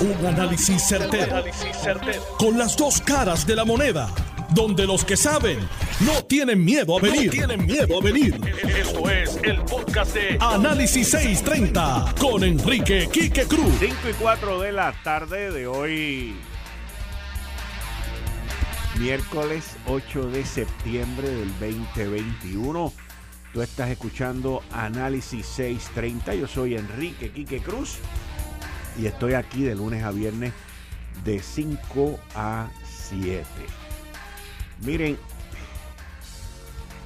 Un análisis certero, Con las dos caras de la moneda. Donde los que saben no tienen miedo a venir. tienen miedo a venir. Esto es el podcast de Análisis 630 con Enrique Quique Cruz. 5 y 4 de la tarde de hoy. Miércoles 8 de septiembre del 2021. Tú estás escuchando Análisis 630. Yo soy Enrique Quique Cruz y estoy aquí de lunes a viernes de 5 a 7. Miren,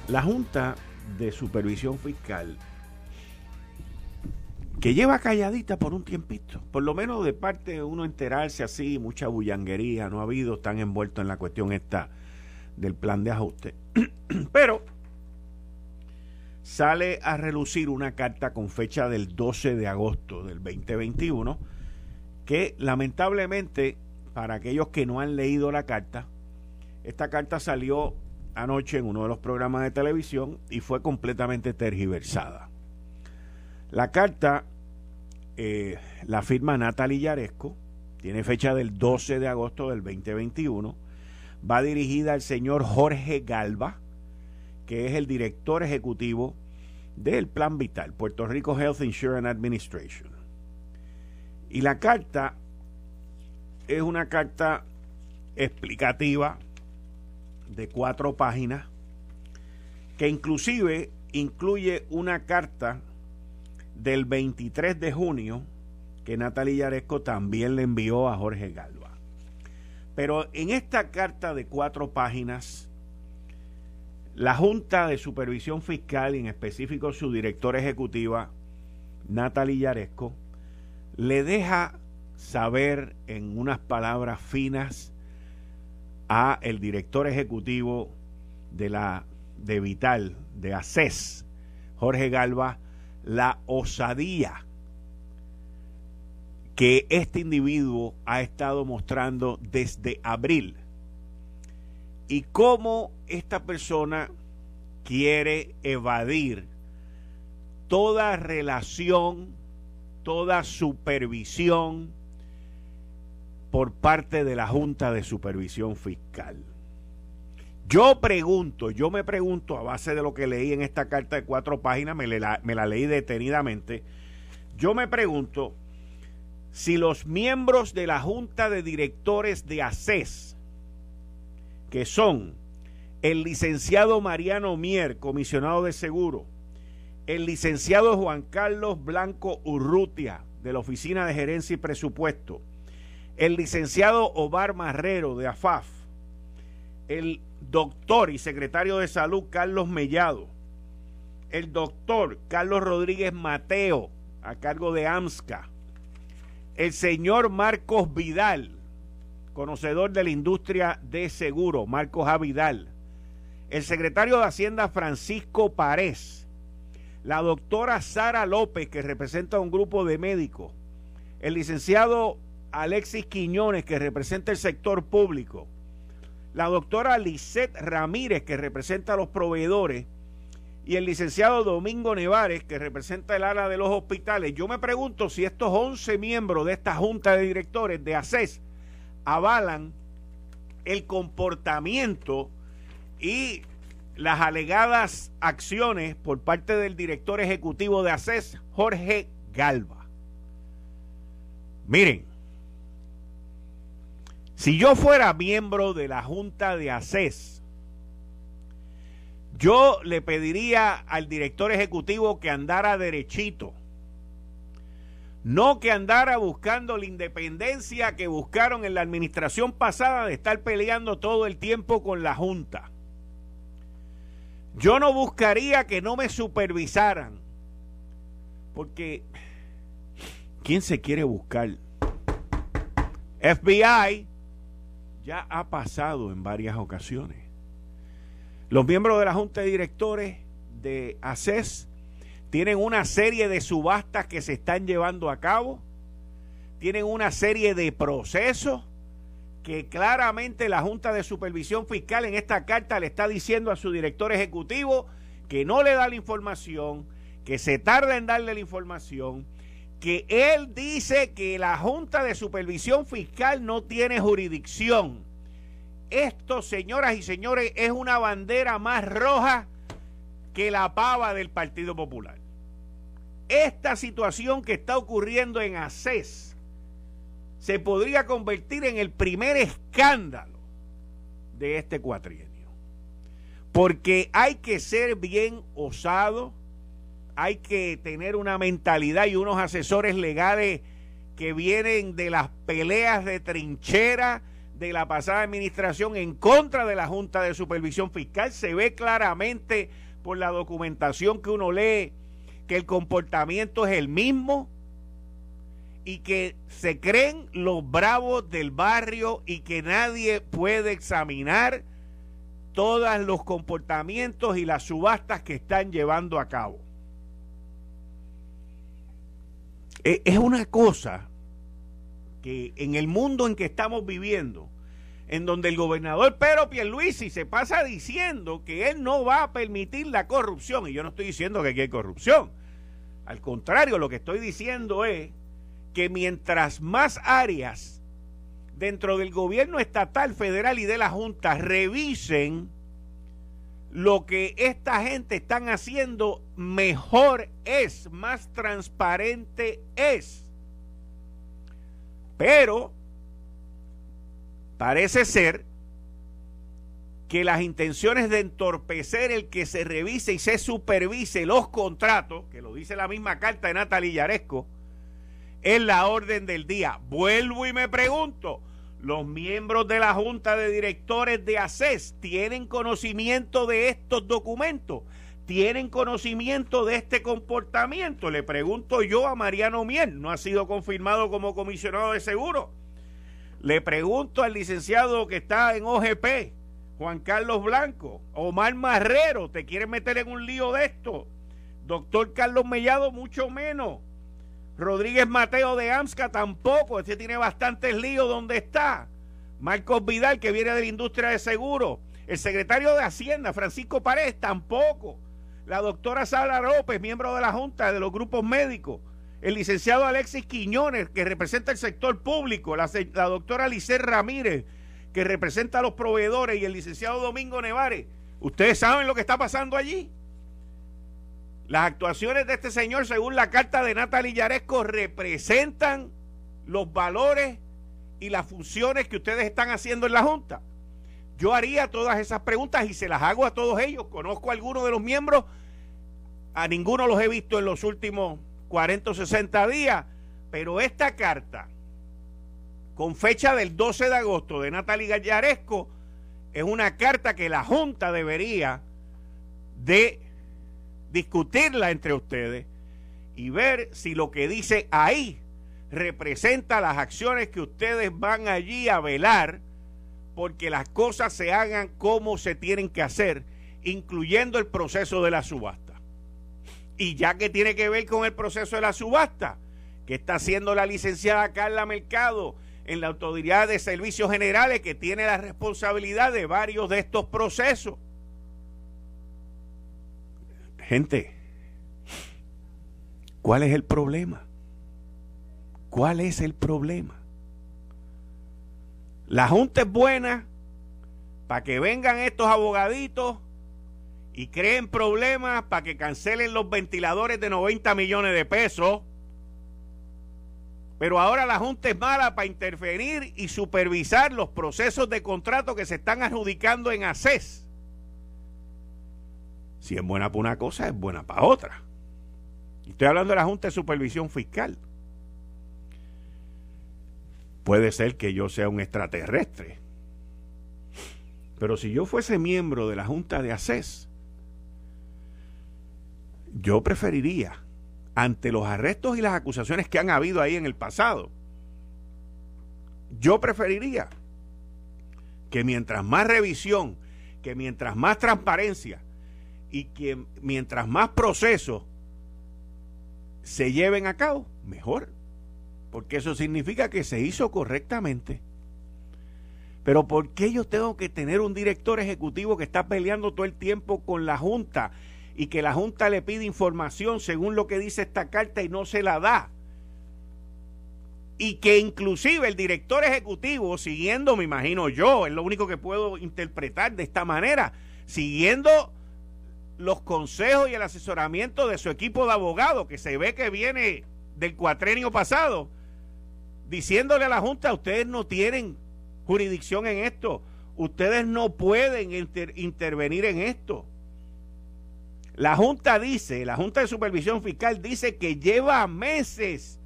la Junta de Supervisión Fiscal, que lleva calladita por un tiempito, por lo menos de parte de uno enterarse así, mucha bullanguería, no ha habido, tan envuelto en la cuestión esta del plan de ajuste. Pero sale a relucir una carta con fecha del 12 de agosto del 2021 que lamentablemente, para aquellos que no han leído la carta, esta carta salió anoche en uno de los programas de televisión y fue completamente tergiversada. La carta eh, la firma Natalie Yaresco, tiene fecha del 12 de agosto del 2021, va dirigida al señor Jorge Galva, que es el director ejecutivo del Plan Vital, Puerto Rico Health Insurance Administration. Y la carta es una carta explicativa de cuatro páginas que inclusive incluye una carta del 23 de junio que Natalia Yaresco también le envió a Jorge Galva. Pero en esta carta de cuatro páginas, la Junta de Supervisión Fiscal, y en específico su directora ejecutiva, Natalia Yaresco, le deja saber en unas palabras finas a el director ejecutivo de la de Vital, de ACES, Jorge Galva, la osadía que este individuo ha estado mostrando desde abril y cómo esta persona quiere evadir toda relación toda supervisión por parte de la Junta de Supervisión Fiscal. Yo pregunto, yo me pregunto a base de lo que leí en esta carta de cuatro páginas, me, la, me la leí detenidamente, yo me pregunto si los miembros de la Junta de Directores de ACES, que son el licenciado Mariano Mier, comisionado de seguro, el licenciado Juan Carlos Blanco Urrutia, de la Oficina de Gerencia y Presupuesto, el licenciado Omar Marrero, de AFAF, el doctor y secretario de Salud Carlos Mellado, el doctor Carlos Rodríguez Mateo, a cargo de AMSCA, el señor Marcos Vidal, conocedor de la industria de seguro, Marcos A. Vidal, el secretario de Hacienda Francisco Párez, la doctora Sara López, que representa a un grupo de médicos, el licenciado Alexis Quiñones, que representa el sector público, la doctora Lisette Ramírez, que representa a los proveedores, y el licenciado Domingo Nevares, que representa el ala de los hospitales. Yo me pregunto si estos 11 miembros de esta junta de directores de ACES avalan el comportamiento y las alegadas acciones por parte del director ejecutivo de ACES, Jorge Galva. Miren, si yo fuera miembro de la Junta de ACES, yo le pediría al director ejecutivo que andara derechito, no que andara buscando la independencia que buscaron en la administración pasada de estar peleando todo el tiempo con la Junta. Yo no buscaría que no me supervisaran. Porque, ¿quién se quiere buscar? FBI ya ha pasado en varias ocasiones. Los miembros de la Junta de Directores de ACES tienen una serie de subastas que se están llevando a cabo, tienen una serie de procesos que claramente la Junta de Supervisión Fiscal en esta carta le está diciendo a su director ejecutivo que no le da la información, que se tarda en darle la información, que él dice que la Junta de Supervisión Fiscal no tiene jurisdicción. Esto, señoras y señores, es una bandera más roja que la pava del Partido Popular. Esta situación que está ocurriendo en ACES se podría convertir en el primer escándalo de este cuatrienio. Porque hay que ser bien osado, hay que tener una mentalidad y unos asesores legales que vienen de las peleas de trinchera de la pasada administración en contra de la Junta de Supervisión Fiscal. Se ve claramente por la documentación que uno lee que el comportamiento es el mismo y que se creen los bravos del barrio y que nadie puede examinar todos los comportamientos y las subastas que están llevando a cabo. E, es una cosa que en el mundo en que estamos viviendo, en donde el gobernador Pedro Pierluisi se pasa diciendo que él no va a permitir la corrupción, y yo no estoy diciendo que aquí hay corrupción, al contrario, lo que estoy diciendo es que mientras más áreas dentro del gobierno estatal, federal y de la Junta revisen lo que esta gente están haciendo, mejor es, más transparente es. Pero parece ser que las intenciones de entorpecer el que se revise y se supervise los contratos, que lo dice la misma carta de Natalia Yaresco, es la orden del día. Vuelvo y me pregunto, ¿los miembros de la Junta de Directores de ACES tienen conocimiento de estos documentos? ¿Tienen conocimiento de este comportamiento? Le pregunto yo a Mariano Miel, no ha sido confirmado como comisionado de seguro. Le pregunto al licenciado que está en OGP, Juan Carlos Blanco, Omar Marrero, ¿te quiere meter en un lío de esto? Doctor Carlos Mellado, mucho menos. Rodríguez Mateo de AMSCA tampoco, este tiene bastantes líos donde está. Marcos Vidal, que viene de la industria de seguro. El secretario de Hacienda, Francisco Paredes, tampoco. La doctora Sara López, miembro de la Junta de los grupos médicos. El licenciado Alexis Quiñones, que representa el sector público. La, doctora Licer Ramírez, que representa a los proveedores. Y el licenciado Domingo Nevares. ¿Ustedes saben lo que está pasando allí? Las actuaciones de este señor, según la carta de Natalie Yaresco, representan los valores y las funciones que ustedes están haciendo en la Junta. Yo haría todas esas preguntas y se las hago a todos ellos. Conozco a algunos de los miembros, a ninguno los he visto en los últimos 40 o 60 días, pero esta carta, con fecha del 12 de agosto de Natalie Gallaresco, es una carta que la Junta debería de discutirla entre ustedes y ver si lo que dice ahí representa las acciones que ustedes van allí a velar porque las cosas se hagan como se tienen que hacer, incluyendo el proceso de la subasta. Y ya que tiene que ver con el proceso de la subasta, que está haciendo la licenciada Carla Mercado en la Autoridad de Servicios Generales, que tiene la responsabilidad de varios de estos procesos, Gente, ¿cuál es el problema? ¿Cuál es el problema? La Junta es buena para que vengan estos abogaditos y creen problemas para que cancelen los ventiladores de 90 millones de pesos. Pero ahora la Junta es mala para interferir y supervisar los procesos de contrato que se están adjudicando en ACES. Si es buena para una cosa, es buena para otra. Estoy hablando de la Junta de Supervisión Fiscal. Puede ser que yo sea un extraterrestre. Pero si yo fuese miembro de la Junta de ACES, yo preferiría, ante los arrestos y las acusaciones que han habido ahí en el pasado, yo preferiría que mientras más revisión, que mientras más transparencia, y que mientras más procesos se lleven a cabo, mejor. Porque eso significa que se hizo correctamente. Pero ¿por qué yo tengo que tener un director ejecutivo que está peleando todo el tiempo con la Junta y que la Junta le pide información según lo que dice esta carta y no se la da? y que inclusive el director ejecutivo, siguiendo, me imagino yo, es lo único que puedo interpretar de esta manera, siguiendo los consejos y el asesoramiento de su equipo de abogados, que se ve que viene del cuatrenio pasado, diciéndole a la Junta, ustedes no tienen jurisdicción en esto, ustedes no pueden intervenir en esto. La Junta dice, la Junta de Supervisión Fiscal dice que lleva meses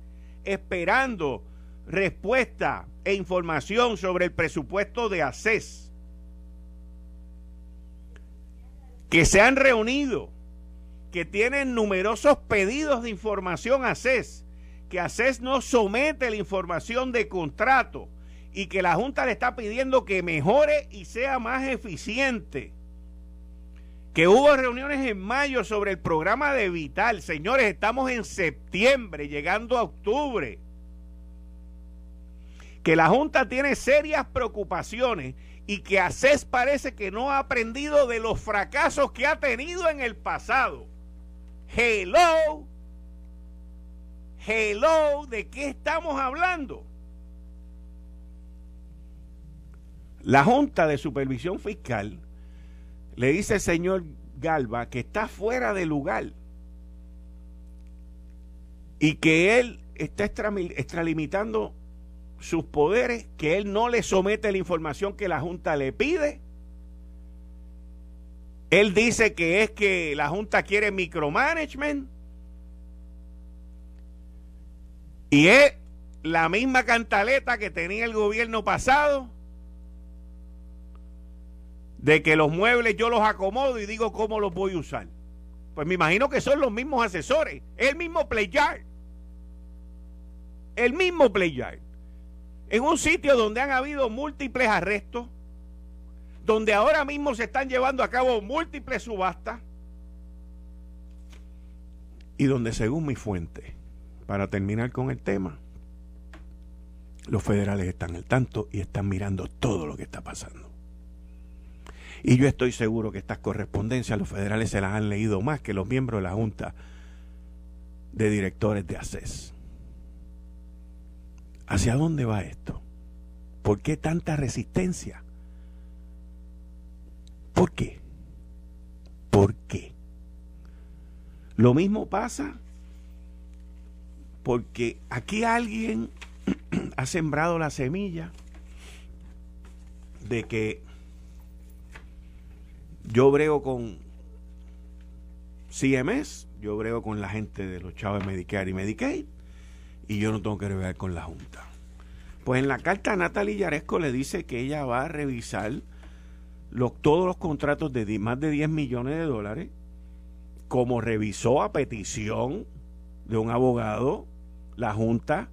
esperando respuesta e información sobre el presupuesto de ACES. Que se han reunido, que tienen numerosos pedidos de información a ACES, que ACES no somete la información de contrato y que la Junta le está pidiendo que mejore y sea más eficiente que hubo reuniones en mayo sobre el programa de Vital. Señores, estamos en septiembre, llegando a octubre. Que la Junta tiene serias preocupaciones y que ACES parece que no ha aprendido de los fracasos que ha tenido en el pasado. Hello. Hello, ¿de qué estamos hablando? La Junta de Supervisión Fiscal le dice el señor Galva que está fuera de lugar y que él está extralimitando sus poderes, que él no le somete la información que la Junta le pide. Él dice que es que la Junta quiere micromanagement. Y es la misma cantaleta que tenía el gobierno pasado de que los muebles yo los acomodo y digo cómo los voy a usar. Pues me imagino que son los mismos asesores, el mismo Playard. El mismo Playard. En un sitio donde han habido múltiples arrestos, donde ahora mismo se están llevando a cabo múltiples subastas y donde según mi fuente, para terminar con el tema, los federales están al tanto y están mirando todo lo que está pasando. Y yo estoy seguro que estas correspondencias los federales se las han leído más que los miembros de la Junta de Directores de ACES. ¿Hacia dónde va esto? ¿Por qué tanta resistencia? ¿Por qué? ¿Por qué? Lo mismo pasa porque aquí alguien ha sembrado la semilla de que yo brego con CMS, yo brego con la gente de los chavos Medicare y Medicaid, y yo no tengo que bregar con la Junta. Pues en la carta Natalie Yaresco le dice que ella va a revisar los, todos los contratos de más de 10 millones de dólares, como revisó a petición de un abogado la Junta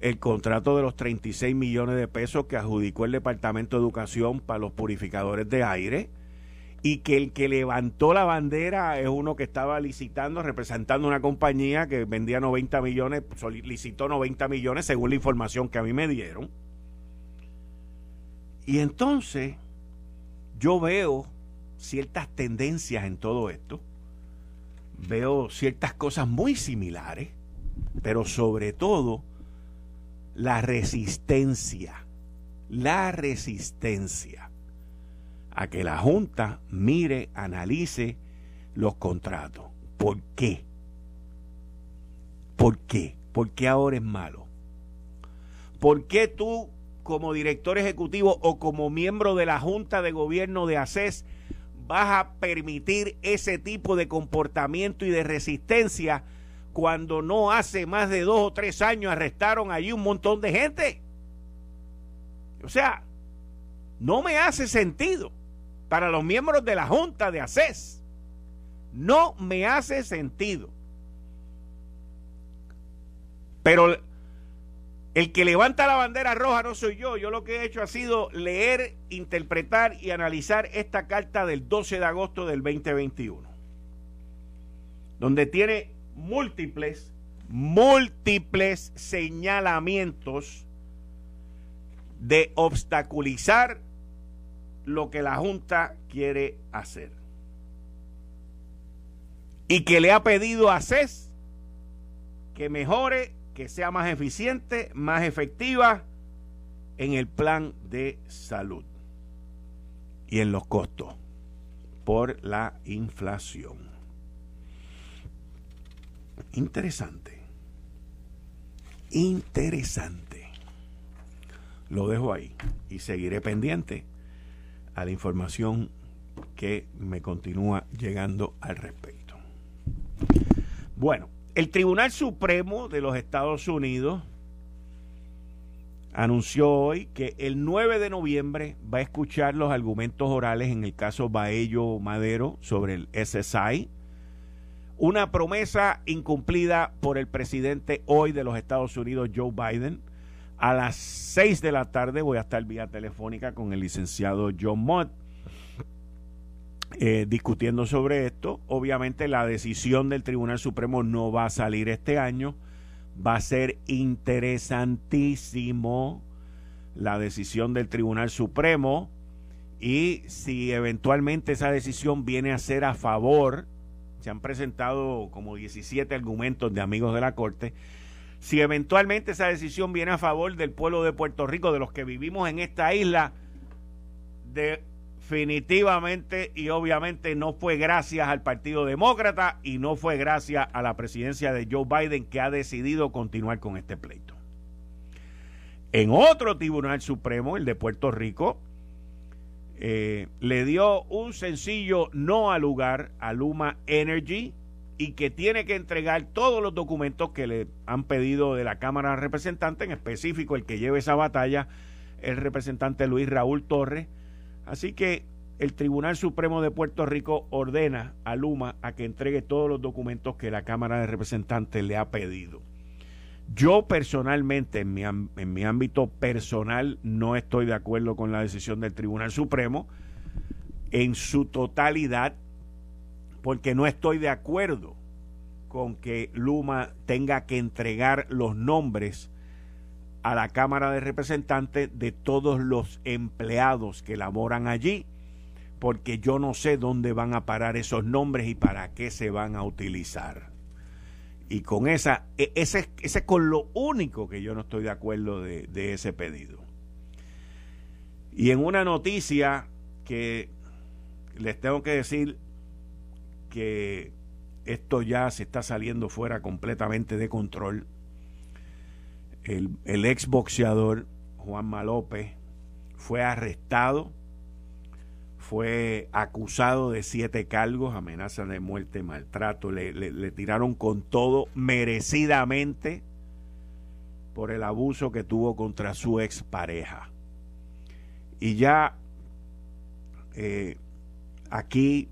el contrato de los 36 millones de pesos que adjudicó el Departamento de Educación para los purificadores de aire y que el que levantó la bandera es uno que estaba licitando, representando una compañía que vendía 90 millones, solicitó 90 millones según la información que a mí me dieron. Y entonces yo veo ciertas tendencias en todo esto, veo ciertas cosas muy similares, pero sobre todo la resistencia, la resistencia a que la Junta mire, analice los contratos. ¿Por qué? ¿Por qué? ¿Por qué ahora es malo? ¿Por qué tú, como director ejecutivo o como miembro de la Junta de Gobierno de ACES, vas a permitir ese tipo de comportamiento y de resistencia cuando no hace más de dos o tres años arrestaron allí un montón de gente. O sea, no me hace sentido para los miembros de la Junta de ACES. No me hace sentido. Pero el que levanta la bandera roja no soy yo. Yo lo que he hecho ha sido leer, interpretar y analizar esta carta del 12 de agosto del 2021. Donde tiene múltiples, múltiples señalamientos de obstaculizar lo que la Junta quiere hacer. Y que le ha pedido a CES que mejore que sea más eficiente, más efectiva en el plan de salud y en los costos por la inflación. Interesante. Interesante. Lo dejo ahí y seguiré pendiente a la información que me continúa llegando al respecto. Bueno, el Tribunal Supremo de los Estados Unidos anunció hoy que el 9 de noviembre va a escuchar los argumentos orales en el caso Baello Madero sobre el SSI, una promesa incumplida por el presidente hoy de los Estados Unidos, Joe Biden. A las 6 de la tarde voy a estar vía telefónica con el licenciado John Mott eh, discutiendo sobre esto. Obviamente la decisión del Tribunal Supremo no va a salir este año. Va a ser interesantísimo la decisión del Tribunal Supremo y si eventualmente esa decisión viene a ser a favor, se han presentado como 17 argumentos de amigos de la Corte, si eventualmente esa decisión viene a favor del pueblo de Puerto Rico, de los que vivimos en esta isla, de definitivamente y obviamente no fue gracias al Partido Demócrata y no fue gracias a la presidencia de Joe Biden que ha decidido continuar con este pleito. En otro Tribunal Supremo, el de Puerto Rico, eh, le dio un sencillo no al lugar a Luma Energy y que tiene que entregar todos los documentos que le han pedido de la Cámara de Representantes, en específico el que lleve esa batalla, el representante Luis Raúl Torres, Así que el Tribunal Supremo de Puerto Rico ordena a Luma a que entregue todos los documentos que la Cámara de Representantes le ha pedido. Yo personalmente, en mi, en mi ámbito personal, no estoy de acuerdo con la decisión del Tribunal Supremo en su totalidad, porque no estoy de acuerdo con que Luma tenga que entregar los nombres a la Cámara de Representantes de todos los empleados que laboran allí, porque yo no sé dónde van a parar esos nombres y para qué se van a utilizar. Y con esa, e, ese, ese es con lo único que yo no estoy de acuerdo de, de ese pedido. Y en una noticia que les tengo que decir que esto ya se está saliendo fuera completamente de control el, el ex boxeador Juan López fue arrestado, fue acusado de siete cargos, amenaza de muerte, maltrato, le, le tiraron con todo merecidamente por el abuso que tuvo contra su ex pareja. Y ya eh, aquí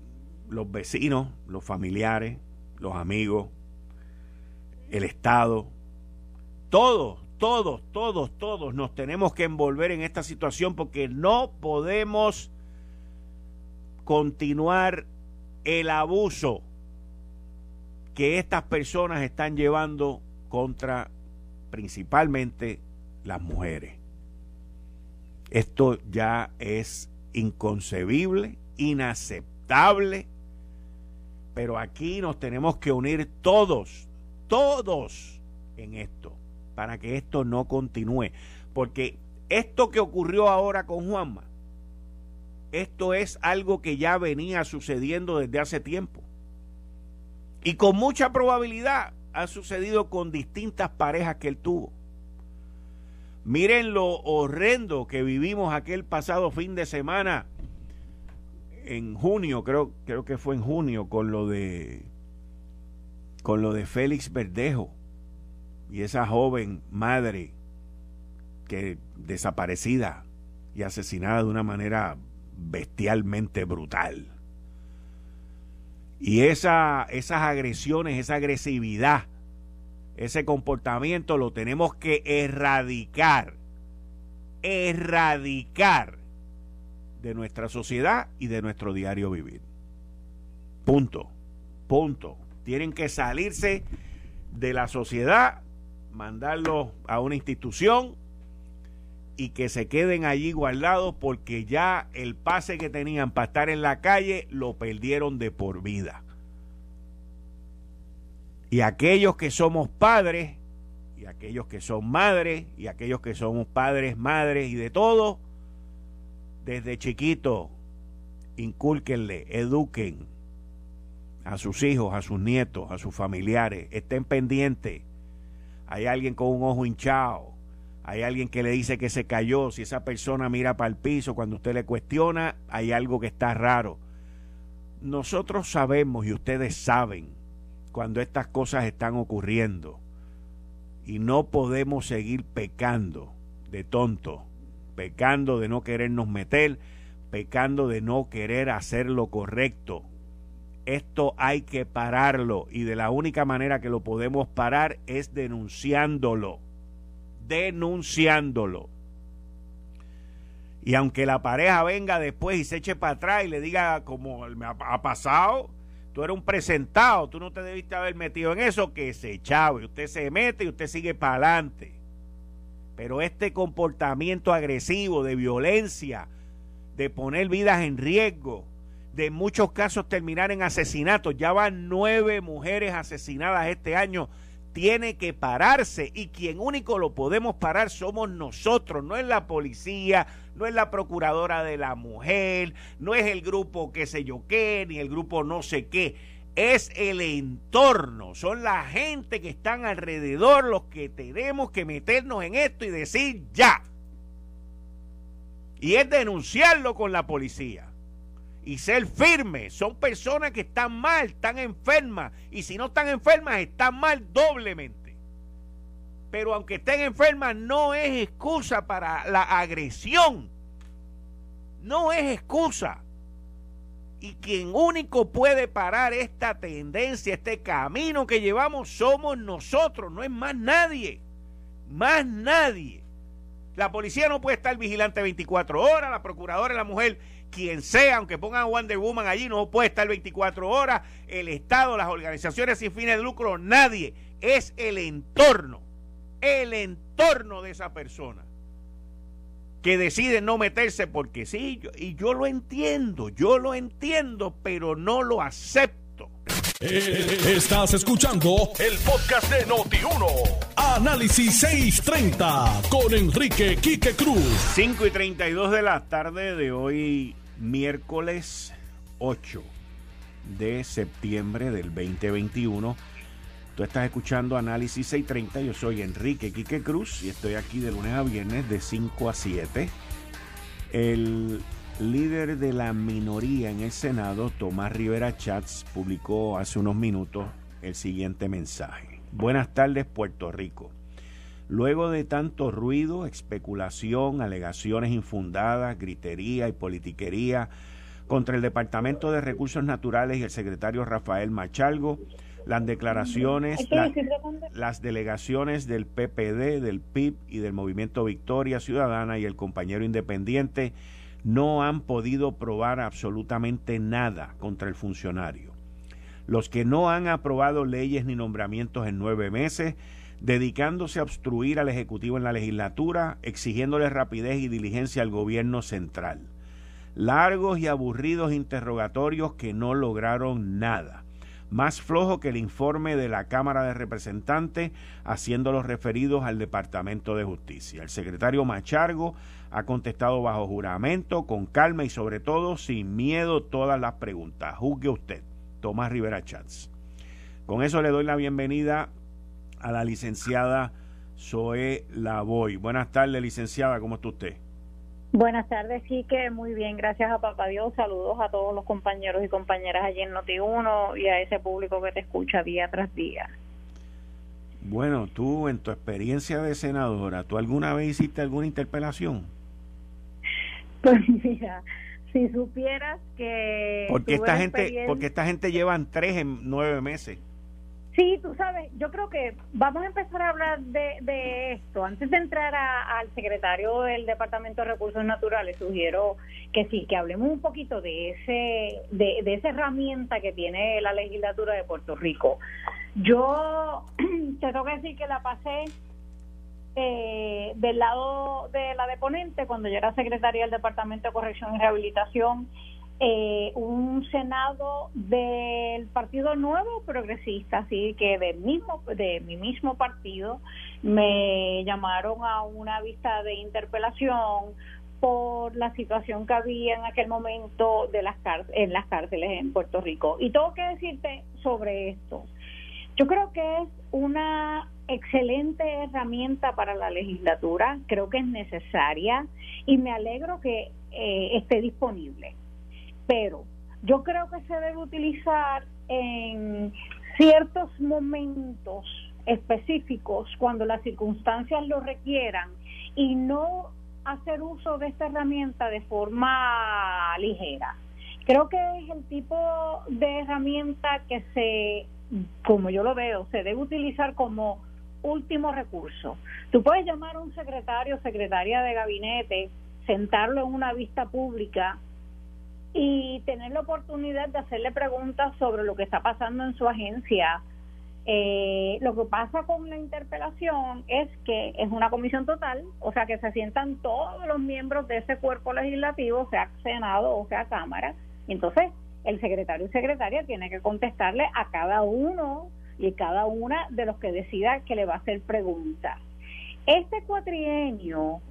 los vecinos, los familiares, los amigos, el Estado, todos todos, todos, todos nos tenemos que envolver en esta situación porque no podemos continuar el abuso que estas personas están llevando contra principalmente las mujeres. Esto ya es inconcebible, inaceptable, pero aquí nos tenemos que unir todos, todos en esto para que esto no continúe. Porque esto que ocurrió ahora con Juanma, esto es algo que ya venía sucediendo desde hace tiempo. Y con mucha probabilidad ha sucedido con distintas parejas que él tuvo. Miren lo horrendo que vivimos aquel pasado fin de semana en junio, creo, creo que fue en junio, con lo de con lo de Félix Verdejo y esa joven madre que desaparecida y asesinada de una manera bestialmente brutal. Y esa, esas agresiones, esa agresividad, ese comportamiento lo tenemos que erradicar, erradicar de nuestra sociedad y de nuestro diario vivir. Punto, punto. Tienen que salirse de la sociedad mandarlo a una institución y que se queden allí guardados porque ya el pase que tenían para estar en la calle lo perdieron de por vida. Y aquellos que somos padres, y aquellos que son madres y aquellos que somos padres, madres y de todo, desde chiquito, incúlquenle, eduquen a sus hijos, a sus nietos, a sus familiares, estén pendientes. Hay alguien con un ojo hinchado, hay alguien que le dice que se cayó, si esa persona mira para el piso cuando usted le cuestiona, hay algo que está raro. Nosotros sabemos y ustedes saben cuando estas cosas están ocurriendo y no podemos seguir pecando de tonto, pecando de no querernos meter, pecando de no querer hacer lo correcto. Esto hay que pararlo y de la única manera que lo podemos parar es denunciándolo, denunciándolo. Y aunque la pareja venga después y se eche para atrás y le diga como me ha pasado, tú eres un presentado, tú no te debiste haber metido en eso, que se chave, usted se mete y usted sigue para adelante. Pero este comportamiento agresivo, de violencia, de poner vidas en riesgo, de muchos casos terminar en asesinatos, ya van nueve mujeres asesinadas este año, tiene que pararse. Y quien único lo podemos parar somos nosotros, no es la policía, no es la procuradora de la mujer, no es el grupo qué sé yo qué, ni el grupo no sé qué, es el entorno, son la gente que están alrededor los que tenemos que meternos en esto y decir ya. Y es denunciarlo con la policía y ser firme. Son personas que están mal, están enfermas. Y si no están enfermas, están mal doblemente. Pero aunque estén enfermas, no es excusa para la agresión. No es excusa. Y quien único puede parar esta tendencia, este camino que llevamos, somos nosotros, no es más nadie. Más nadie. La policía no puede estar vigilante 24 horas, la procuradora, la mujer quien sea, aunque pongan a Wonder Woman allí, no puede estar 24 horas, el Estado, las organizaciones sin fines de lucro, nadie. Es el entorno, el entorno de esa persona que decide no meterse porque sí, y yo lo entiendo, yo lo entiendo, pero no lo acepto. Eh, estás escuchando el podcast de Noti1. Análisis 630 con Enrique Quique Cruz. 5 y 32 de la tarde de hoy miércoles 8 de septiembre del 2021. Tú estás escuchando Análisis 630. Yo soy Enrique Quique Cruz y estoy aquí de lunes a viernes de 5 a 7. El líder de la minoría en el Senado, Tomás Rivera Chats, publicó hace unos minutos el siguiente mensaje. Buenas tardes, Puerto Rico. Luego de tanto ruido, especulación, alegaciones infundadas, gritería y politiquería contra el Departamento de Recursos Naturales y el secretario Rafael Machalgo, las declaraciones, las delegaciones del PPD, del PIB y del Movimiento Victoria Ciudadana y el compañero independiente no han podido probar absolutamente nada contra el funcionario. Los que no han aprobado leyes ni nombramientos en nueve meses dedicándose a obstruir al Ejecutivo en la legislatura, exigiéndole rapidez y diligencia al gobierno central. Largos y aburridos interrogatorios que no lograron nada. Más flojo que el informe de la Cámara de Representantes haciéndolos referidos al Departamento de Justicia. El secretario Machargo ha contestado bajo juramento, con calma y sobre todo sin miedo todas las preguntas. Juzgue usted. Tomás Rivera Chats. Con eso le doy la bienvenida a la licenciada Zoe Lavoy. Buenas tardes, licenciada, ¿cómo está usted? Buenas tardes, sí que muy bien, gracias a Papá Dios. Saludos a todos los compañeros y compañeras allí en Noti1 y a ese público que te escucha día tras día. Bueno, tú en tu experiencia de senadora, ¿tú alguna vez hiciste alguna interpelación? Pues mira, si supieras que... Porque esta gente, porque esta gente llevan tres en nueve meses. Sí, tú sabes, yo creo que vamos a empezar a hablar de, esto. Antes de entrar al secretario del Departamento de Recursos Naturales, sugiero que sí, que hablemos un poquito de ese de, esa herramienta que tiene la legislatura de Puerto Rico. Yo te tengo que decir que la pasé eh, del lado de la deponente cuando yo era secretaria del Departamento de Corrección y Rehabilitación eh, un senado del Partido Nuevo Progresista, así que del mismo de mi mismo partido me llamaron a una vista de interpelación por la situación que había en aquel momento de las en las cárceles en Puerto Rico. Y tengo que decirte sobre esto. Yo creo que es una excelente herramienta para la legislatura, creo que es necesaria y me alegro que eh, esté disponible. Pero yo creo que se debe utilizar en ciertos momentos específicos cuando las circunstancias lo requieran y no hacer uso de esta herramienta de forma ligera. Creo que es el tipo de herramienta que se, como yo lo veo, se debe utilizar como último recurso. Tú puedes llamar a un secretario secretaria de gabinete, sentarlo en una vista pública y tener la oportunidad de hacerle preguntas sobre lo que está pasando en su agencia, eh, lo que pasa con la interpelación es que es una comisión total, o sea que se sientan todos los miembros de ese cuerpo legislativo, sea Senado o sea Cámara, entonces el secretario y secretaria tiene que contestarle a cada uno y cada una de los que decida que le va a hacer preguntas. Este cuatrienio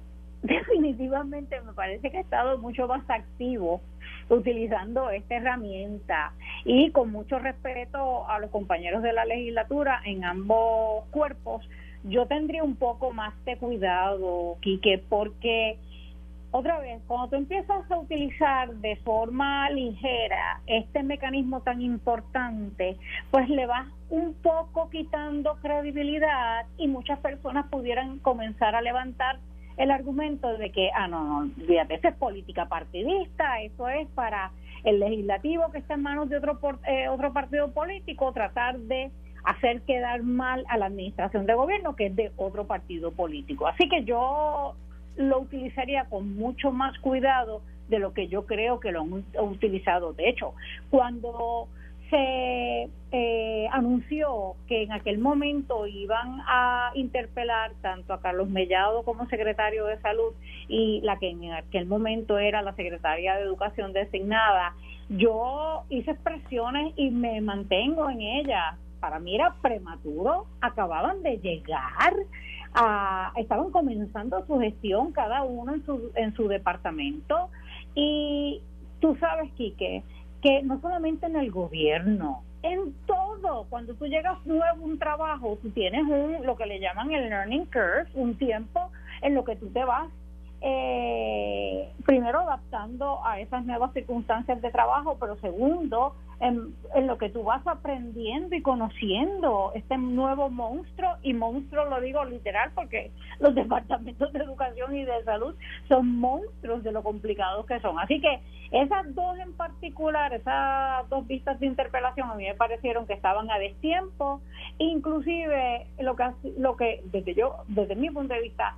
definitivamente me parece que ha estado mucho más activo utilizando esta herramienta y con mucho respeto a los compañeros de la legislatura en ambos cuerpos, yo tendría un poco más de cuidado, Quique, porque otra vez, cuando tú empiezas a utilizar de forma ligera este mecanismo tan importante, pues le vas un poco quitando credibilidad y muchas personas pudieran comenzar a levantar el argumento de que, ah, no, no, fíjate, eso es política partidista, eso es para el legislativo que está en manos de otro, eh, otro partido político tratar de hacer quedar mal a la administración de gobierno que es de otro partido político. Así que yo lo utilizaría con mucho más cuidado de lo que yo creo que lo han utilizado. De hecho, cuando se eh, anunció que en aquel momento iban a interpelar tanto a Carlos Mellado como secretario de salud y la que en aquel momento era la secretaria de educación designada, yo hice expresiones y me mantengo en ellas. Para mí era prematuro, acababan de llegar, estaban comenzando su gestión cada uno en su, en su departamento. Y tú sabes, Quique, que no solamente en el gobierno, en todo, cuando tú llegas nuevo a un trabajo, tú tienes un, lo que le llaman el learning curve, un tiempo en lo que tú te vas eh, primero adaptando a esas nuevas circunstancias de trabajo, pero segundo, en, lo que tú vas aprendiendo y conociendo este nuevo monstruo, y monstruo lo digo literal porque los departamentos de educación y de salud son monstruos de lo complicados que son. Así que esas dos en particular, esas dos vistas de interpelación a mí me parecieron que estaban a destiempo, inclusive lo que, lo que desde yo, desde mi punto de vista,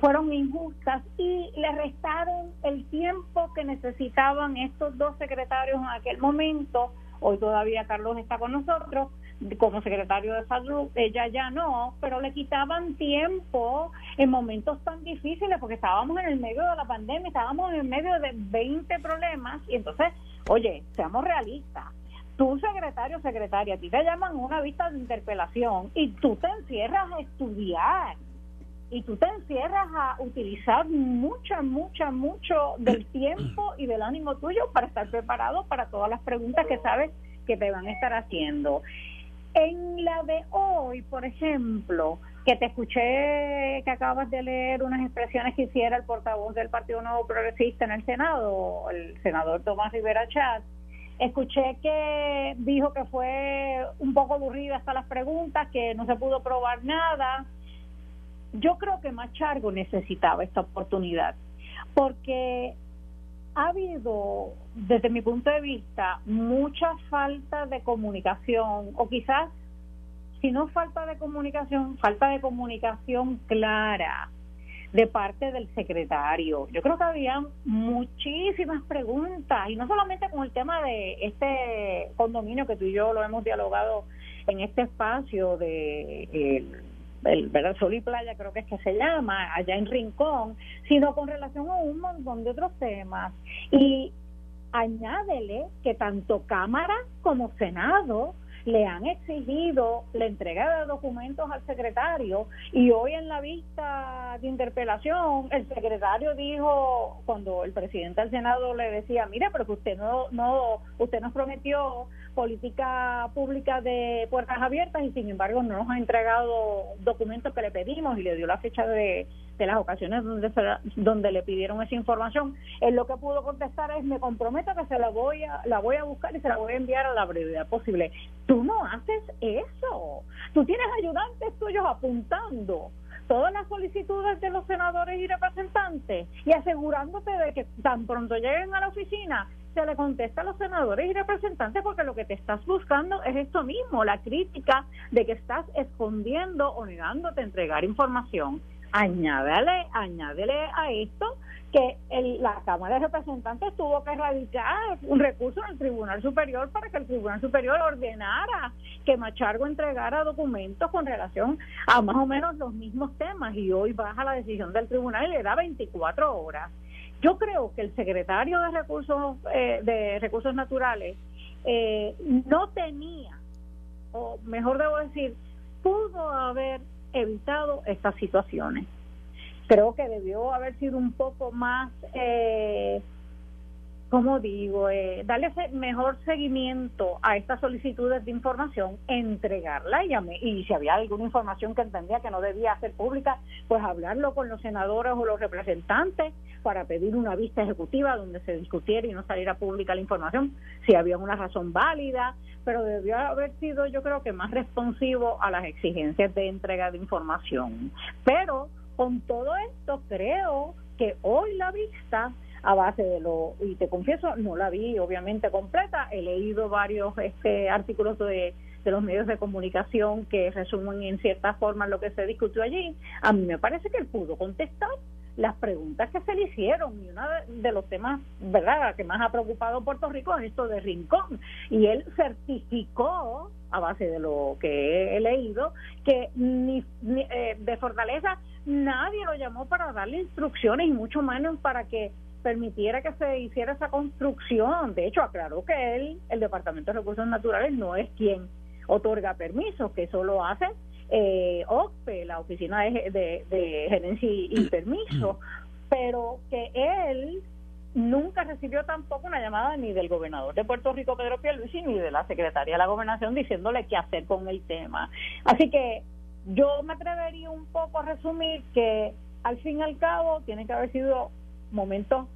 fueron injustas y le restaron el tiempo que necesitaban estos dos secretarios en aquel momento. Hoy todavía Carlos está con nosotros como secretario de salud, ella ya no, pero le quitaban tiempo en momentos tan difíciles porque estábamos en el medio de la pandemia, estábamos en el medio de 20 problemas y entonces, oye, seamos realistas. Tú, secretario, secretaria, a ti te llaman una vista de interpelación y tú te encierras a estudiar y tú te encierras a utilizar mucho, mucho, mucho del tiempo y del ánimo tuyo para estar preparado para todas las preguntas que sabes que te van a estar haciendo. En la de hoy, por ejemplo, que te escuché que acabas de leer unas expresiones que hiciera el portavoz del Partido Nuevo Progresista en el Senado, el senador Tomás Rivera Chat, escuché que dijo que fue un poco aburrida hasta las preguntas, que no se pudo probar nada, yo creo que Machargo necesitaba esta oportunidad porque ha habido, desde mi punto de vista, mucha falta de comunicación o quizás, si no falta de comunicación, falta de comunicación clara de parte del secretario. Yo creo que había muchísimas preguntas y no solamente con el tema de este condominio que tú y yo lo hemos dialogado en este espacio de el ¿verdad? Sol y Playa creo que es que se llama, allá en Rincón, sino con relación a un montón de otros temas. Y añádele que tanto Cámara como Senado le han exigido la entrega de documentos al secretario y hoy en la vista de interpelación el secretario dijo cuando el presidente del Senado le decía mire pero que usted no no usted nos prometió política pública de puertas abiertas y sin embargo no nos ha entregado documentos que le pedimos y le dio la fecha de, las ocasiones donde donde le pidieron esa información él lo que pudo contestar es me comprometo que se la voy a la voy a buscar y se la voy a enviar a la brevedad posible tú no haces eso tú tienes ayudantes tuyos apuntando todas las solicitudes de los senadores y representantes y asegurándote de que tan pronto lleguen a la oficina se le contesta a los senadores y representantes porque lo que te estás buscando es esto mismo, la crítica de que estás escondiendo o negándote a entregar información. Añádele, añádele a esto que la Cámara de Representantes tuvo que erradicar un recurso en el Tribunal Superior para que el Tribunal Superior ordenara que Machargo entregara documentos con relación a más o menos los mismos temas y hoy baja la decisión del tribunal y le da 24 horas. Yo creo que el secretario de Recursos, eh, de Recursos Naturales eh, no tenía, o mejor debo decir, pudo haber evitado estas situaciones. Creo que debió haber sido un poco más eh, como digo, eh, darle mejor seguimiento a estas solicitudes de información, entregarla y, y si había alguna información que entendía que no debía ser pública, pues hablarlo con los senadores o los representantes para pedir una vista ejecutiva donde se discutiera y no saliera pública la información, si había una razón válida, pero debió haber sido yo creo que más responsivo a las exigencias de entrega de información. Pero con todo esto creo que hoy la vista a base de lo, y te confieso, no la vi obviamente completa, he leído varios este, artículos de, de los medios de comunicación que resumen en cierta forma lo que se discutió allí, a mí me parece que él pudo contestar las preguntas que se le hicieron y uno de, los temas verdad que más ha preocupado Puerto Rico es esto de Rincón. Y él certificó a base de lo que he leído que ni, eh, de Fortaleza nadie lo llamó para darle instrucciones y mucho menos para que permitiera que se hiciera esa construcción. De hecho, aclaró que él, el Departamento de Recursos Naturales, no es quien otorga permisos, que eso lo hace eh, OCPE, la Oficina de, de, Gerencia y, Permiso, pero que él nunca recibió tampoco una llamada ni del gobernador de Puerto Rico, Pedro Pierluisi, ni de la secretaria de la Gobernación diciéndole qué hacer con el tema. Así que yo me atrevería un poco a resumir que al fin y al cabo tiene que haber sido momentos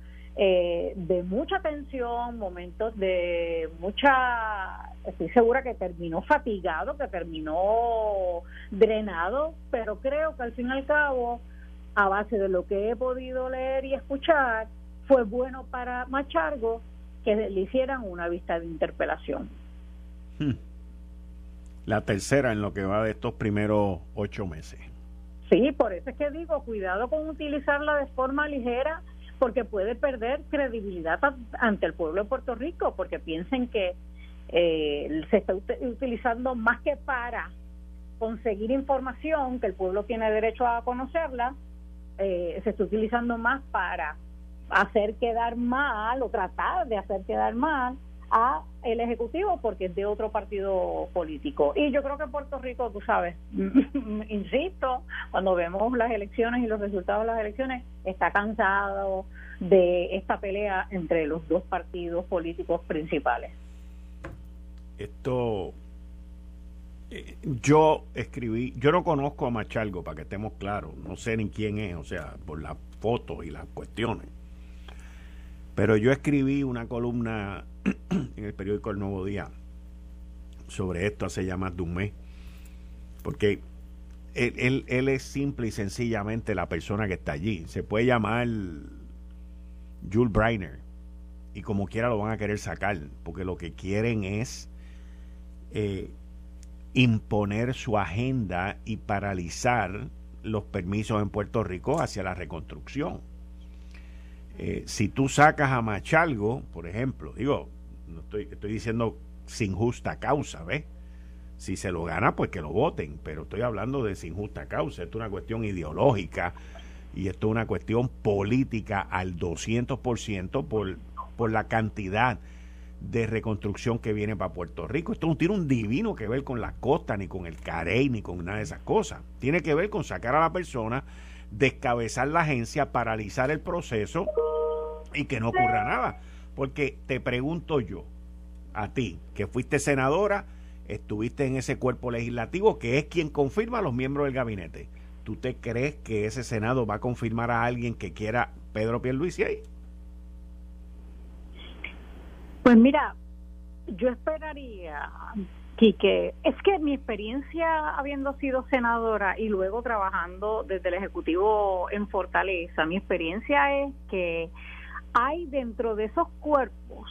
eh, de mucha tensión, momentos de mucha, estoy segura que terminó fatigado, que terminó drenado, pero creo que al fin y al cabo, a base de lo que he podido leer y escuchar, fue bueno para Machargo que le hicieran una vista de interpelación. Hmm. La tercera en lo que va de estos primeros ocho meses. Sí, por eso es que digo, cuidado con utilizarla de forma ligera porque puede perder credibilidad ante el pueblo de Puerto Rico, porque piensen que eh, se está utilizando más que para conseguir información, que el pueblo tiene derecho a conocerla, eh, se está utilizando más para hacer quedar mal o tratar de hacer quedar mal a el ejecutivo porque es de otro partido político. Y yo creo que Puerto Rico tú sabes insisto cuando vemos las elecciones y los resultados de las elecciones está cansado de esta pelea entre los dos partidos políticos principales. Esto eh, yo escribí yo no conozco a Machalgo para que estemos claros no sé ni quién es o sea por las fotos y las cuestiones pero yo escribí una columna en el periódico El Nuevo Día sobre esto hace ya más de un mes. Porque él, él, es simple y sencillamente la persona que está allí. Se puede llamar Jules Breiner y como quiera lo van a querer sacar, porque lo que quieren es eh, imponer su agenda y paralizar los permisos en Puerto Rico hacia la reconstrucción. Eh, si tú sacas a Machalgo, por ejemplo, digo, no estoy, estoy diciendo sin justa causa, ¿ves? Si se lo gana, pues que lo voten, pero estoy hablando de sin justa causa. Esto es una cuestión ideológica y esto es una cuestión política al 200% por por la cantidad de reconstrucción que viene para Puerto Rico. Esto no tiene un divino que ver con la costa, ni con el Carey, ni con nada de esas cosas. Tiene que ver con sacar a la persona, descabezar la agencia, paralizar el proceso y que no ocurra nada. Porque te pregunto yo, a ti, que fuiste senadora, estuviste en ese cuerpo legislativo, que es quien confirma a los miembros del gabinete. ¿Tú te crees que ese Senado va a confirmar a alguien que quiera Pedro Pierluisi ahí? Pues mira, yo esperaría, que es que mi experiencia habiendo sido senadora y luego trabajando desde el Ejecutivo en Fortaleza, mi experiencia es que hay dentro de esos cuerpos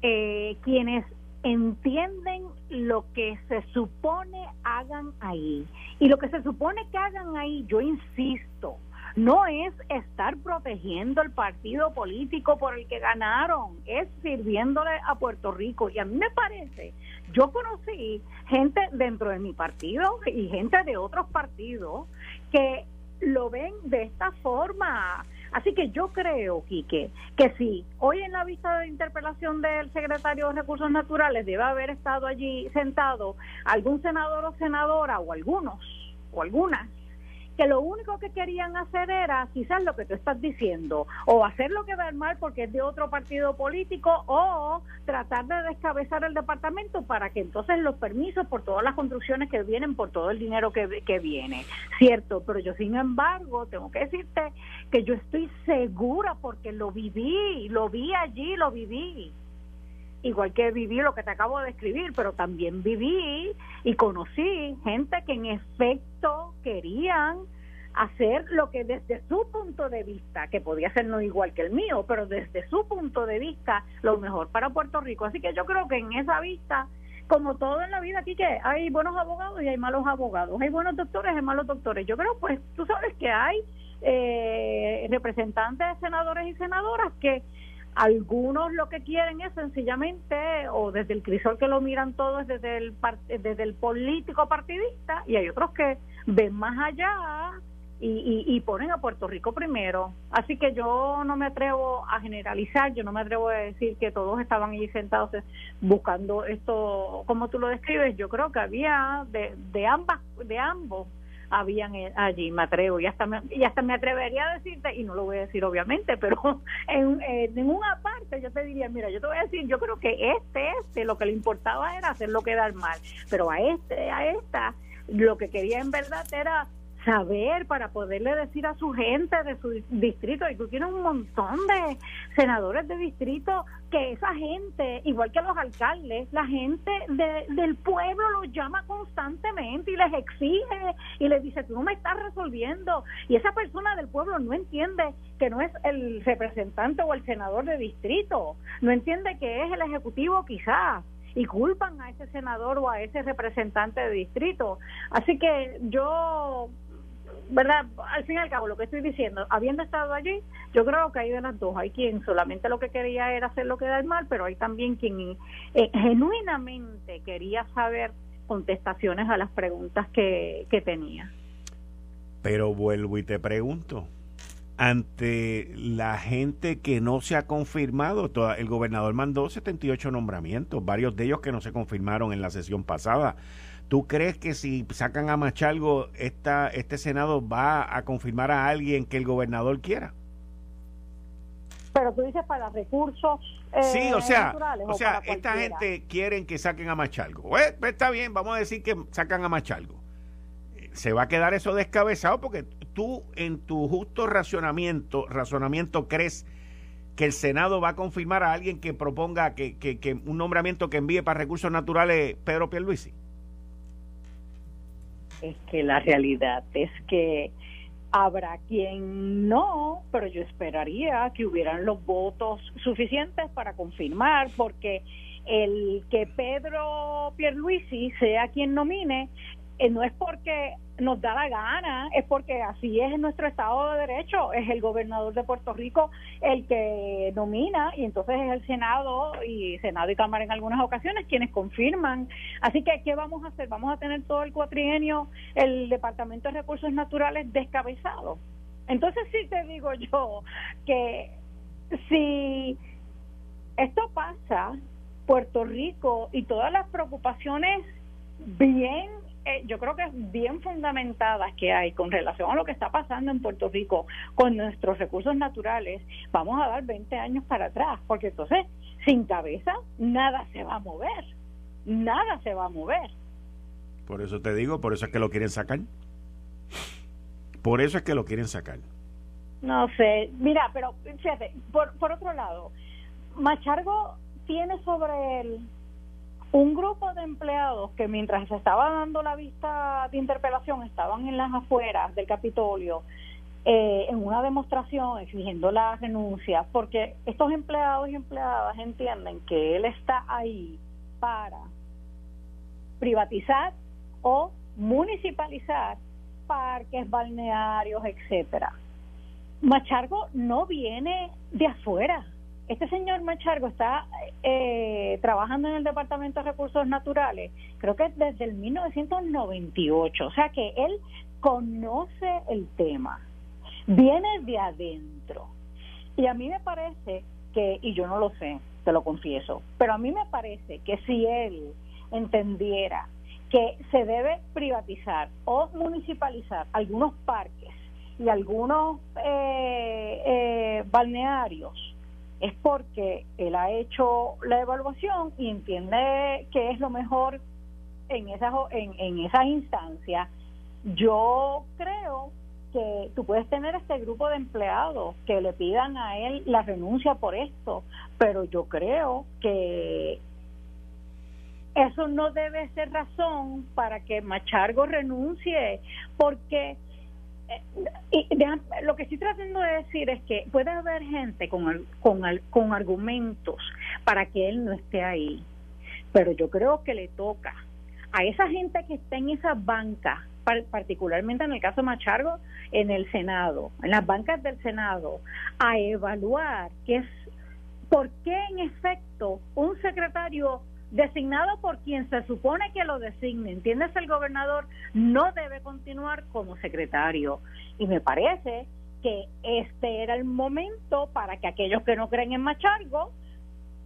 eh, quienes entienden lo que se supone hagan ahí. Y lo que se supone que hagan ahí, yo insisto, no es estar protegiendo el partido político por el que ganaron, es sirviéndole a Puerto Rico. Y a mí me parece, yo conocí gente dentro de mi partido y gente de otros partidos que lo ven de esta forma. Así que yo creo, Quique, que sí, hoy en la vista de interpelación del secretario de Recursos Naturales debe haber estado allí sentado algún senador o senadora o algunos o algunas que lo único que querían hacer era quizás lo que tú estás diciendo, o hacer lo que da mal porque es de otro partido político, o tratar de descabezar el departamento para que entonces los permisos por todas las construcciones que vienen, por todo el dinero que, que viene. Cierto, pero yo sin embargo tengo que decirte que yo estoy segura porque lo viví, lo vi allí, lo viví igual que viví lo que te acabo de describir, pero también viví y conocí gente que en efecto querían hacer lo que desde su punto de vista, que podía ser no igual que el mío, pero desde su punto de vista, lo mejor para Puerto Rico. Así que yo creo que en esa vista, como todo en la vida aquí, que hay buenos abogados y hay malos abogados, hay buenos doctores y hay malos doctores. Yo creo, pues, tú sabes que hay eh, representantes, senadores y senadoras que algunos lo que quieren es sencillamente, o desde el crisol que lo miran todos desde el, desde el político partidista, y hay otros que ven más allá y, y, ponen a Puerto Rico primero. Así que yo no me atrevo a generalizar, yo no me atrevo a decir que todos estaban allí sentados buscando esto como tú lo describes. Yo creo que había de, de ambas, de ambos habían eh, allí, me atrevo, y hasta me, y hasta me atrevería a decirte, y no lo voy a decir obviamente, pero en, en una parte yo te diría, mira, yo te voy a decir, yo creo que este, este, lo que le importaba era hacerlo quedar mal, pero a este, a esta, lo que quería en verdad era saber para poderle decir a su gente de su distrito, y tú tienes un montón de senadores de distrito, que esa gente, igual que los alcaldes, la gente del pueblo los llama constantemente y les exige y les dice, tú no me estás resolviendo. Y esa persona del pueblo no entiende que no es el representante o el senador de distrito, no entiende que es el ejecutivo quizás y culpan a ese senador o a ese representante de distrito. Así que yo ¿verdad? Al fin y al cabo, lo que estoy diciendo, habiendo estado allí, yo creo que hay de las dos. Hay quien solamente lo que quería era hacer lo que da el mal, pero hay también quien eh, genuinamente quería saber contestaciones a las preguntas que, que tenía. Pero vuelvo y te pregunto, ante la gente que no se ha confirmado, el gobernador mandó 78 nombramientos, varios de ellos que no se confirmaron en la sesión pasada. ¿Tú crees que si sacan a Machalgo, esta, este Senado va a confirmar a alguien que el gobernador quiera? Pero tú dices para recursos. Eh, sí, o sea, o, sea, esta gente quieren que saquen a Machalgo. Pues, pues, está bien, vamos a decir que sacan a Machalgo. Se va a quedar eso descabezado porque tú en tu justo razonamiento, razonamiento crees que el Senado va a confirmar a alguien que proponga que, que, que un nombramiento que envíe para recursos naturales Pedro Pierluisi es que la realidad es que habrá quien no, pero yo esperaría que hubieran los votos suficientes para confirmar, porque el que Pedro Pierluisi sea quien nomine eh, no es porque nos da la gana, es porque así es nuestro Estado de Derecho, es el gobernador de Puerto Rico el que nomina y entonces es el Senado y Senado y Cámara en algunas ocasiones quienes confirman. Así que, ¿qué vamos a hacer? Vamos a tener todo el cuatrienio el Departamento de Recursos Naturales descabezado. Entonces sí te digo yo que si esto pasa, Puerto Rico y todas las preocupaciones bien eh, yo creo que es bien fundamentadas que hay con relación a lo que está pasando en Puerto Rico con nuestros recursos naturales, vamos a dar 20 años para atrás, porque entonces sin cabeza nada se va a mover, nada se va a mover. Por eso te digo, por eso es que lo quieren sacar. Por eso es que lo quieren sacar. No sé, mira, pero fíjate, por, por otro lado, Machargo tiene sobre él un grupo de empleados que mientras se estaba dando la vista de interpelación estaban en las afueras del Capitolio eh, en una demostración exigiendo la renuncia, porque estos empleados y empleadas entienden que él está ahí para privatizar o municipalizar parques, balnearios, etcétera. Machargo no viene de afuera, este señor Machargo está eh, trabajando en el Departamento de Recursos Naturales, creo que desde el 1998, o sea que él conoce el tema, viene de adentro. Y a mí me parece que, y yo no lo sé, te lo confieso, pero a mí me parece que si él entendiera que se debe privatizar o municipalizar algunos parques y algunos eh, eh, balnearios, es porque él ha hecho la evaluación y entiende que es lo mejor en esa en, en esa instancia. Yo creo que tú puedes tener este grupo de empleados que le pidan a él la renuncia por esto, pero yo creo que eso no debe ser razón para que Machargo renuncie, porque y lo que estoy tratando de decir es que puede haber gente con, con, con argumentos para que él no esté ahí, pero yo creo que le toca a esa gente que está en esas bancas, particularmente en el caso Machargo, en el Senado, en las bancas del Senado, a evaluar qué es, por qué en efecto un secretario designado por quien se supone que lo designe, ¿entiendes? El gobernador no debe continuar como secretario. Y me parece que este era el momento para que aquellos que no creen en Machargo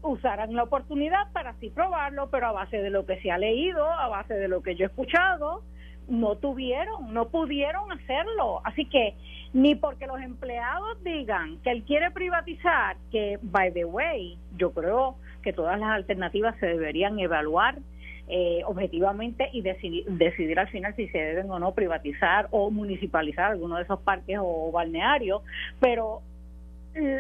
usaran la oportunidad para así probarlo, pero a base de lo que se ha leído, a base de lo que yo he escuchado, no tuvieron, no pudieron hacerlo. Así que ni porque los empleados digan que él quiere privatizar, que, by the way, yo creo que todas las alternativas se deberían evaluar eh, objetivamente y decidir, decidir al final si se deben o no privatizar o municipalizar alguno de esos parques o balnearios, pero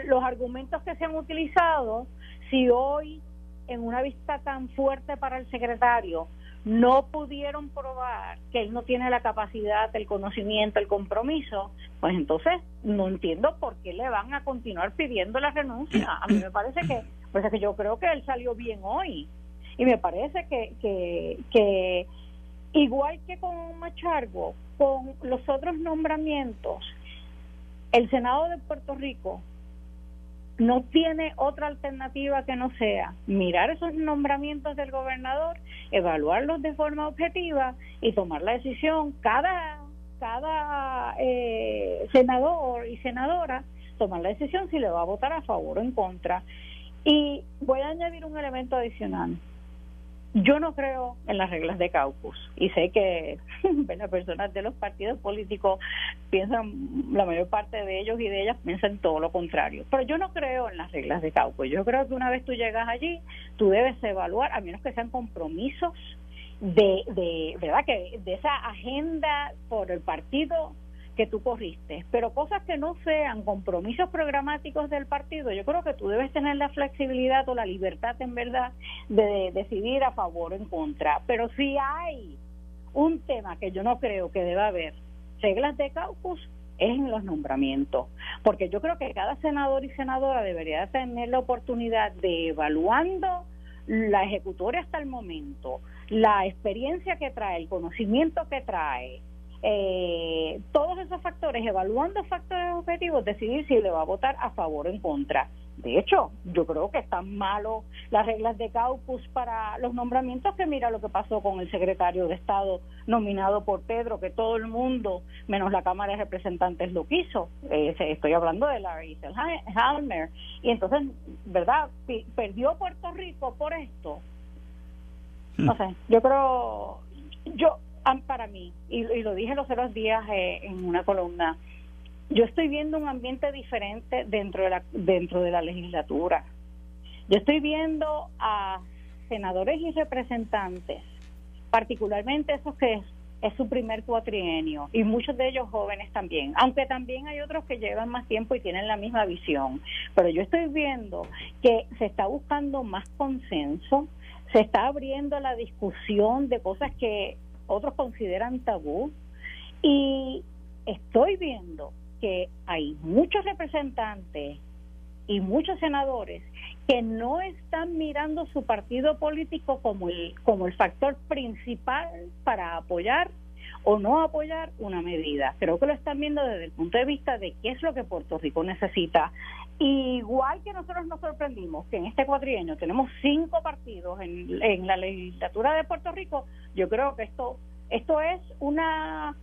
los argumentos que se han utilizado, si hoy en una vista tan fuerte para el secretario no pudieron probar que él no tiene la capacidad, el conocimiento, el compromiso, pues entonces no entiendo por qué le van a continuar pidiendo la renuncia. A mí me parece que, pues que yo creo que él salió bien hoy y me parece que, que, que igual que con Machargo, con los otros nombramientos, el Senado de Puerto Rico no tiene otra alternativa que no sea mirar esos nombramientos del gobernador, evaluarlos de forma objetiva y tomar la decisión cada cada eh, senador y senadora tomar la decisión si le va a votar a favor o en contra. Y voy a añadir un elemento adicional. Yo no creo en las reglas de caucus y sé que las personas de los partidos políticos piensan, la mayor parte de ellos y de ellas piensan todo lo contrario. Pero yo no creo en las reglas de caucus. Yo creo que una vez tú llegas allí, tú debes evaluar, a menos que sean compromisos de, de verdad que de esa agenda por el partido que tú corriste, pero cosas que no sean compromisos programáticos del partido, yo creo que tú debes tener la flexibilidad o la libertad en verdad de decidir a favor o en contra. Pero si hay un tema que yo no creo que deba haber, reglas de caucus, es en los nombramientos, porque yo creo que cada senador y senadora debería tener la oportunidad de evaluando la ejecutoria hasta el momento, la experiencia que trae, el conocimiento que trae, eh, todos esos factores, evaluando factores objetivos, decidir si le va a votar a favor o en contra. De hecho, yo creo que están malos las reglas de caucus para los nombramientos, que mira lo que pasó con el secretario de Estado nominado por Pedro, que todo el mundo, menos la Cámara de Representantes, lo quiso. Eh, estoy hablando de Larry Halmer. Y entonces, ¿verdad? Perdió Puerto Rico por esto. No hmm. sé, yo creo, yo, para mí, y, lo dije los otros días eh, en una columna, yo estoy viendo un ambiente diferente dentro de la, dentro de la legislatura. Yo estoy viendo a senadores y representantes, particularmente esos que es, su primer cuatrienio, y muchos de ellos jóvenes también, aunque también hay otros que llevan más tiempo y tienen la misma visión. Pero yo estoy viendo que se está buscando más consenso, se está abriendo la discusión de cosas que otros consideran tabú, y estoy viendo que hay muchos representantes y muchos senadores que no están mirando su partido político como el, como el factor principal para apoyar o no apoyar una medida. Creo que lo están viendo desde el punto de vista de qué es lo que Puerto Rico necesita. Igual que nosotros nos sorprendimos que en este cuatrienio tenemos cinco partidos en, la legislatura de Puerto Rico, yo creo que esto, esto es una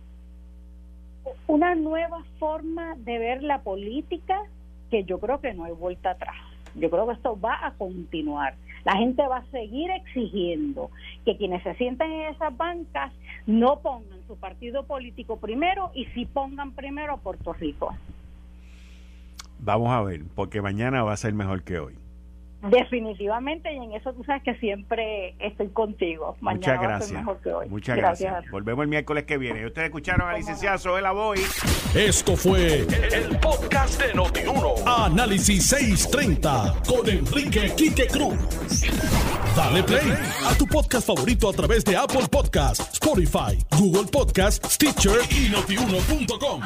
una nueva forma de ver la política que yo creo que no hay vuelta atrás. Yo creo que esto va a continuar. La gente va a seguir exigiendo que quienes se sienten en esas bancas no pongan su partido político primero y si pongan primero a Puerto Rico. Vamos a ver, porque mañana va a ser mejor que hoy. Definitivamente, y en eso tú sabes que siempre estoy contigo. Muchas gracias. Muchas gracias. Volvemos el miércoles que viene. Ustedes escucharon a licenciada Soela Boy. Esto fue el, podcast de Notiuno. Análisis 630 con Enrique Quique Cruz. Dale play a tu podcast favorito a través de Apple Podcasts, Spotify, Google Podcasts, Stitcher y notiuno.com.